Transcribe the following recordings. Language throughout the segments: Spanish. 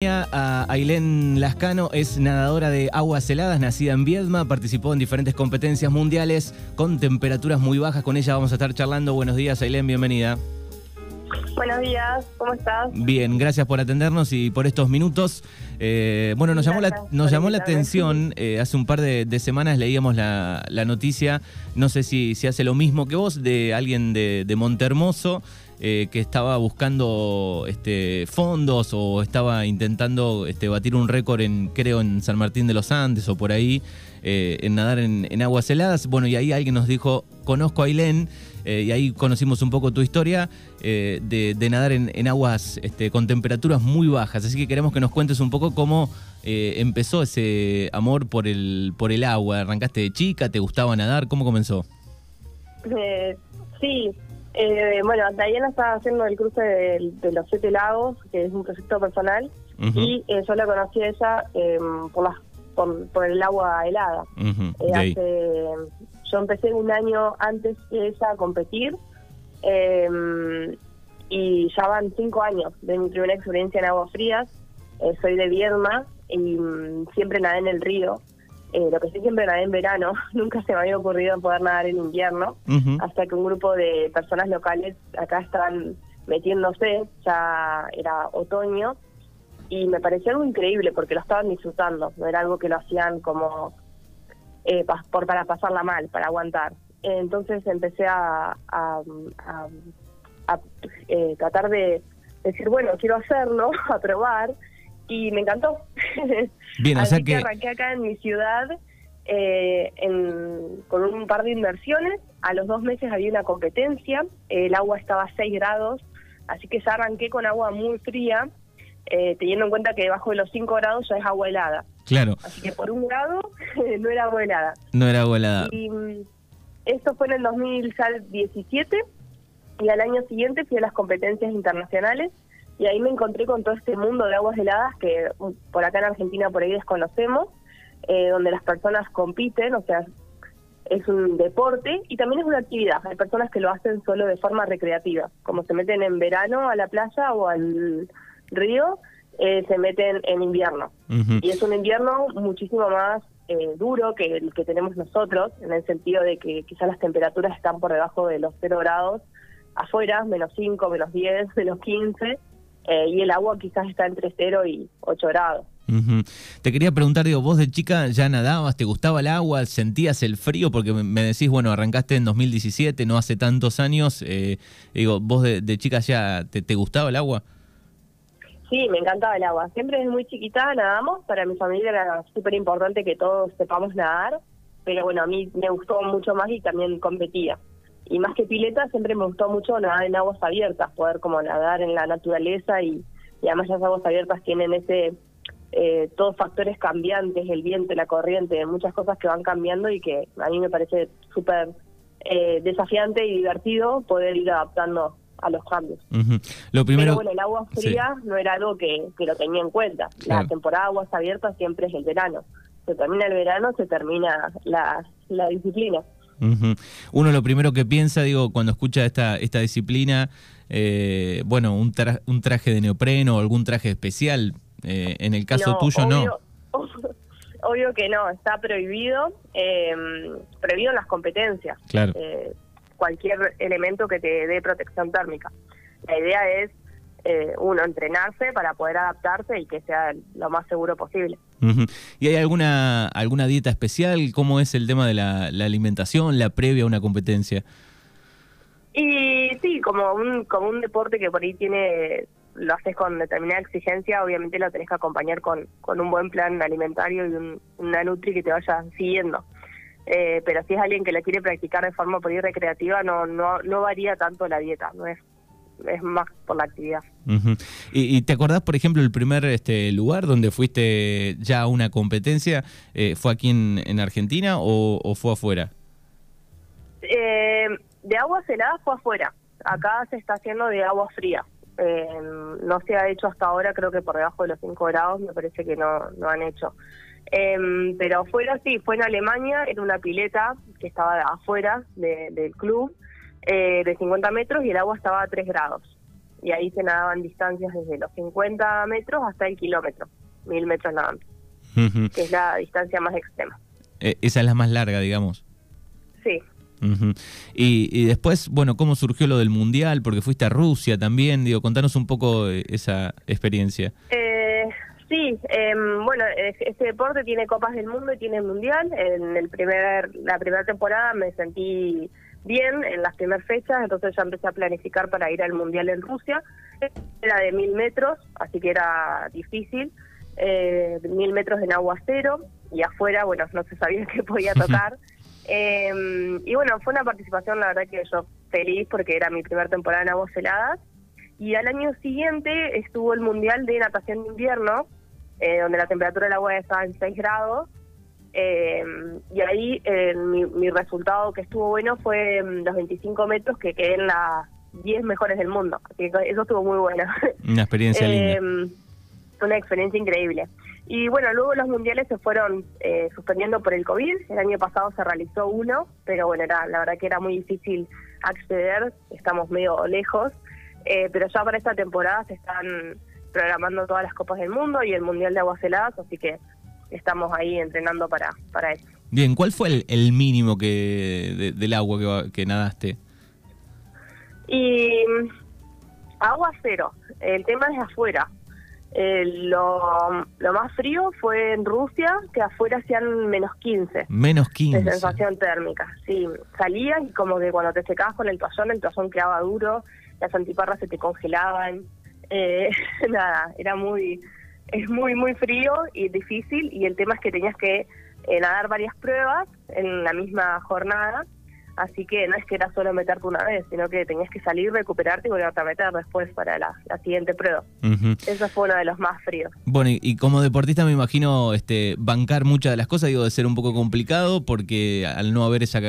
A Ailén Lascano es nadadora de aguas heladas, nacida en Viedma, participó en diferentes competencias mundiales con temperaturas muy bajas. Con ella vamos a estar charlando. Buenos días, Ailén, bienvenida. Buenos días, ¿cómo estás? Bien, gracias por atendernos y por estos minutos. Eh, bueno, nos llamó la, nos llamó la atención, eh, hace un par de, semanas leíamos la, noticia, no sé si, si hace lo mismo que vos, de alguien de, de Montermoso eh, que estaba buscando este, fondos o estaba intentando este, batir un récord en, creo, en San Martín de los Andes o por ahí, en nadar en, aguas heladas. Bueno, y ahí alguien nos dijo, conozco a Ailén, eh, y ahí conocimos un poco tu historia de, nadar en, aguas este, con temperaturas muy bajas. Así que queremos que nos cuentes un poco cómo empezó ese amor por el, por el agua. ¿Arrancaste de chica? ¿Te gustaba nadar? ¿Cómo comenzó? sí, eh, bueno, Diana estaba haciendo el cruce de, los siete lagos, que es un proyecto personal, y eh, yo la conocí a ella em, por, por, el agua helada. Eh, yo empecé un año antes de ella a competir, em, y ya van cinco años de mi primera experiencia en aguas frías. soy de Viedma y mm, siempre nadé en el río. Eh, lo que sí siempre nadé en verano, nunca se me había ocurrido poder nadar en invierno, hasta que un grupo de personas locales acá estaban metiéndose, ya era otoño, y me pareció algo increíble porque lo estaban disfrutando, no era algo que lo hacían como eh, por, para pasarla mal, para aguantar. Entonces empecé a, a, eh, tratar de decir, bueno, quiero hacerlo, a probar, y me encantó. Bien, Así que... arranqué acá en mi ciudad eh, con un par de inversiones. A los dos meses había una competencia, el agua estaba a 6 grados, así que ya arranqué con agua muy fría, eh, teniendo en cuenta que debajo de los 5 grados ya es agua helada. Claro. Así que por un grado no era agua helada. No era agua helada. Y mm, esto fue en el 2017 y al año siguiente fui a las competencias internacionales y ahí me encontré con todo este mundo de aguas heladas que mm, por acá en Argentina por ahí desconocemos, eh, donde las personas compiten, o sea, es un deporte y también es una actividad. Hay personas que lo hacen solo de forma recreativa, como se meten en verano a la playa o al río, eh, se meten en invierno. Y es un invierno muchísimo más eh, duro que el que tenemos nosotros, en el sentido de que quizás las temperaturas están por debajo de los 0 grados afuera, menos 5, menos 10, menos 15, eh, y el agua quizás está entre 0 y 8 grados. Te quería preguntar, digo, vos de chica ya nadabas, te gustaba el agua, sentías el frío, porque me decís, bueno, arrancaste en 2017, no hace tantos años, eh, digo, vos de, chica ya te, gustaba el agua. Sí, me encantaba el agua. Siempre desde muy chiquita nadamos, para mi familia era súper importante que todos sepamos nadar, pero bueno, a mí me gustó mucho más y también competía y más que pileta siempre me gustó mucho nadar en aguas abiertas, poder como nadar en la naturaleza y, además las aguas abiertas tienen ese eh, todos factores cambiantes, el viento, la corriente, muchas cosas que van cambiando y que a mí me parece súper eh, desafiante y divertido poder ir adaptando a los cambios. Lo primero, Pero bueno, el agua fría no era algo que, que, lo tenía en cuenta. La temporada de aguas abiertas siempre es el verano. Se termina el verano, se termina la, la disciplina. Uno lo primero que piensa, digo, cuando escucha esta, esta disciplina, eh, bueno, un, un traje de neopreno o algún traje especial, eh, en el caso tuyo no. Obvio que no, está prohibido, em, prohibido en las competencias. Claro. Cualquier elemento que te dé protección térmica. La idea es eh, uno entrenarse para poder adaptarse y que sea lo más seguro posible. ¿Y hay alguna alguna dieta especial? ¿Cómo es el tema de la, alimentación, la previa a una competencia? Y sí, como un, como un deporte que por ahí tiene lo haces con determinada exigencia, obviamente lo tenés que acompañar con, con un buen plan alimentario y un, una nutri que te vaya siguiendo. Eh, pero si es alguien que la quiere practicar de forma por ahí recreativa, no, no, no varía tanto la dieta, no es es más por la actividad. ¿Y, te acordás, por ejemplo, el primer este lugar donde fuiste ya a una competencia? Eh, ¿Fue aquí en, Argentina o, fue afuera? Eh, de agua helada fue afuera. Acá se está haciendo de agua fría. Eh, no se ha hecho hasta ahora, creo que por debajo de los 5 grados, me parece que no, no han hecho. Pero afuera sí, fue en Alemania, en una pileta que estaba afuera del club eh, de 50 metros y el agua estaba a 3 grados. y ahí se nadaban distancias desde los 50 metros hasta el kilómetro, mil metros nadando, que es la distancia más extrema. Eh, esa es la más larga, digamos. Sí. y, después, bueno, ¿cómo surgió lo del Mundial? Porque fuiste a Rusia también, digo, contanos un poco eh, esa experiencia. Eh, sí, em, bueno, este deporte tiene Copas del Mundo y tiene Mundial. En el primer, la primera temporada me sentí bien en las primeras fechas, entonces ya empecé a planificar para ir al Mundial en Rusia. Era de mil metros, así que era difícil. Eh, mil metros en agua cero y afuera, bueno, no se sabía qué podía tocar. Em, y bueno, fue una participación, la verdad que yo feliz porque era mi primera temporada en aguas heladas. Y al año siguiente estuvo el Mundial de Natación de Invierno, eh, donde la temperatura del agua estaba en 6 grados. Eh, y ahí eh, mi, resultado que estuvo bueno fue mm, los 25 metros que quedé en las 10 mejores del mundo. Así que eso estuvo muy bueno. Una experiencia linda. Una experiencia increíble. Y bueno, luego los mundiales se fueron eh, suspendiendo por el COVID. El año pasado se realizó uno, pero bueno, era, la verdad que era muy difícil acceder, estamos medio lejos. Eh, pero ya para esta temporada se están programando todas las Copas del Mundo y el Mundial de Aguas Heladas, así que estamos ahí entrenando para, para eso. Bien, ¿cuál fue el, mínimo que del agua que, que nadaste? Y mm, agua cero. El tema es afuera. Eh, lo, más frío fue en Rusia, que afuera hacían menos 15. Menos 15. De sensación térmica, sí. Salías y como que cuando te secabas con el toallón, el toallón quedaba duro, las antiparras se te congelaban. Eh, nada, era muy, es muy, muy frío y difícil. Y el tema es que tenías que eh, nadar varias pruebas en la misma jornada Así que no es que era solo meterte una vez, sino que tenías que salir, recuperarte y volverte a meter después para la, siguiente prueba. Eso fue uno de los más fríos. Bueno, y, como deportista me imagino este bancar muchas de las cosas, digo, de ser un poco complicado porque al no haber esa,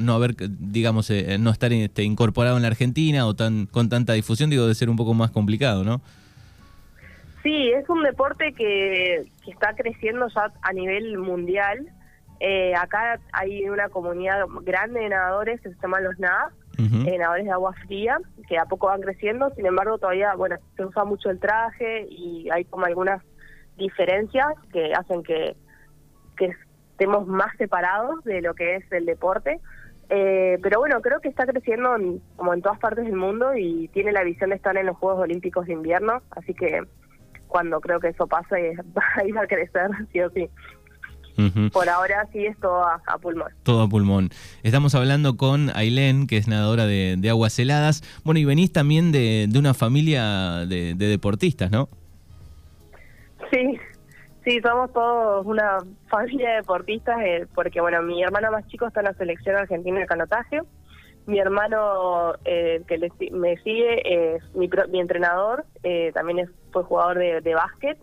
no haber, digamos, eh, no estar este, incorporado en la Argentina o tan con tanta difusión, digo, de ser un poco más complicado, ¿no? Sí, es un deporte que, que está creciendo ya a nivel mundial eh, acá hay una comunidad grande de nadadores que se llaman los NAD, eh, nadadores de agua fría, que a poco van creciendo, sin embargo todavía, bueno, se usa mucho el traje y hay como algunas diferencias que hacen que, que estemos más separados de lo que es el deporte. Eh, pero bueno, creo que está creciendo como en todas partes del mundo y tiene la visión de estar en los Juegos Olímpicos de Invierno, así que cuando creo que eso pase va a ir a crecer, sí o sí. Por ahora sí es todo a, pulmón. Todo a pulmón. Estamos hablando con Ailén, que es nadadora de, aguas heladas. Bueno, y venís también de, una familia de, deportistas, ¿no? Sí, sí, somos todos una familia de deportistas, eh, porque bueno, mi hermano más chico está en la selección argentina de canotaje. Mi hermano eh, que me sigue es mi, mi entrenador, eh, también es, fue jugador de, básquet.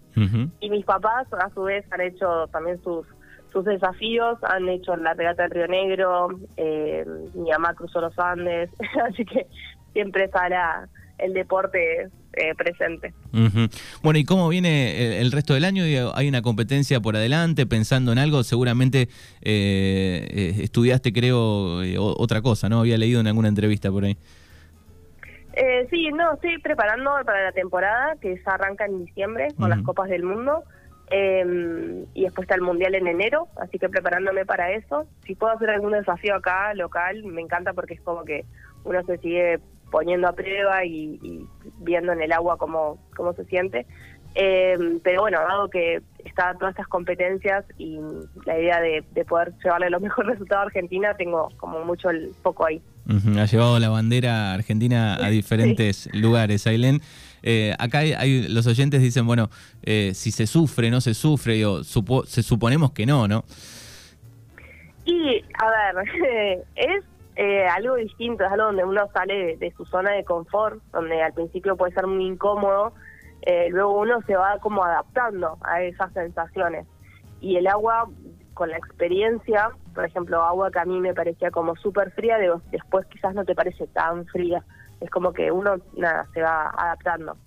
Y mis papás, a su vez, han hecho también sus sus desafíos, han hecho la regata del Río Negro, eh, mi mamá cruzó los Andes, así que siempre estará el deporte eh, presente. Bueno, ¿y cómo viene el, resto del año? ¿Hay una competencia por adelante pensando en algo? Seguramente eh, eh estudiaste, creo, otra cosa, ¿no? Había leído en alguna entrevista por ahí. sí, no, estoy preparando para la temporada que ya arranca en diciembre con las Copas del Mundo. Eh, y después está el Mundial en enero, así que preparándome para eso. Si puedo hacer algún desafío acá, local, me encanta porque es como que uno se sigue poniendo a prueba y, viendo en el agua cómo, cómo se siente. Eh, pero bueno, dado que está todas estas competencias y la idea de, poder llevarle los mejores resultados a Argentina, tengo como mucho el foco ahí. Ha llevado la bandera argentina a diferentes lugares, Ailén. Eh, acá hay, los oyentes dicen, bueno, eh, si se sufre, no se sufre, yo se suponemos que no, ¿no? Y, a ver, es eh, algo distinto, es algo donde uno sale de, su zona de confort, donde al principio puede ser muy incómodo, luego uno se va como adaptando a esas sensaciones. Y el agua, con la experiencia, por ejemplo, agua que a mí me parecía como súper fría, después quizás no te parece tan fría es como que uno nada se va adaptando.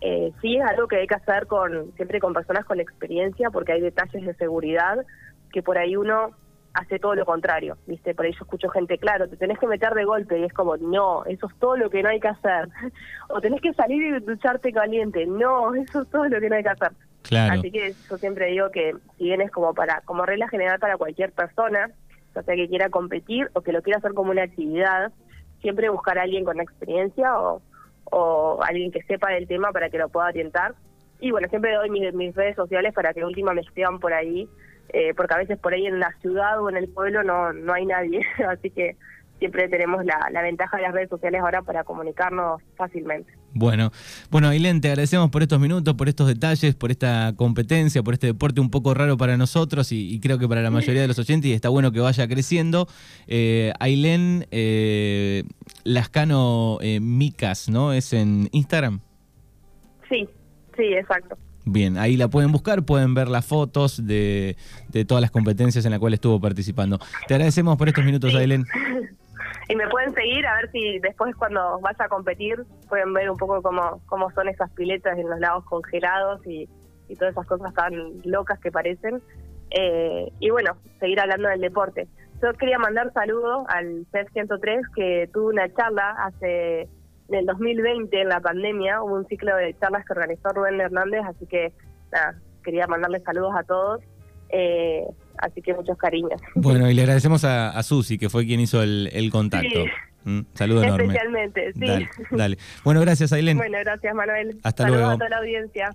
Eh, sí es algo que hay que hacer con siempre con personas con experiencia porque hay detalles de seguridad que por ahí uno hace todo lo contrario, ¿viste? Por ahí yo escucho gente, claro, te tenés que meter de golpe y es como, no, eso es todo lo que no hay que hacer. o tenés que salir y ducharte caliente, no, eso es todo lo que no hay que hacer. Claro. Así que yo siempre digo que si bien es como para como regla general para cualquier persona, o sea que quiera competir o que lo quiera hacer como una actividad, siempre buscar a alguien con experiencia o, alguien que sepa del tema para que lo pueda orientar. Y bueno, siempre doy mis, mis redes sociales para que última me escriban por ahí eh, porque a veces por ahí en la ciudad o en el pueblo no, no hay nadie, así que siempre tenemos la, la, ventaja de las redes sociales ahora para comunicarnos fácilmente. Bueno, bueno, Ailén, te agradecemos por estos minutos, por estos detalles, por esta competencia, por este deporte un poco raro para nosotros y, creo que para la mayoría de los oyentes y está bueno que vaya creciendo. Eh, Ailén eh, Lascano eh, Micas, ¿no? ¿Es en Instagram? Sí, sí, exacto. Bien, ahí la pueden buscar, pueden ver las fotos de, de todas las competencias en las cuales estuvo participando. Te agradecemos por estos minutos, sí. Ailén. Y me pueden seguir a ver si después cuando vaya a competir pueden ver un poco cómo, cómo son esas piletas en los lagos congelados y, y todas esas cosas tan locas que parecen. Eh, y bueno, seguir hablando del deporte. Yo quería mandar saludos al CEF 103 que tuvo una charla hace en el 2020, en la pandemia, hubo un ciclo de charlas que organizó Rubén Hernández, así que nada, quería mandarle saludos a todos. Eh, así que muchos cariños. Bueno, y le agradecemos a, a Susi, que fue quien hizo el, el contacto. Sí. Mm, saludo enorme. Especialmente, sí. Dale, dale. Bueno, gracias, Ailén. Bueno, gracias, Manuel. Hasta Saludos luego. a toda la audiencia.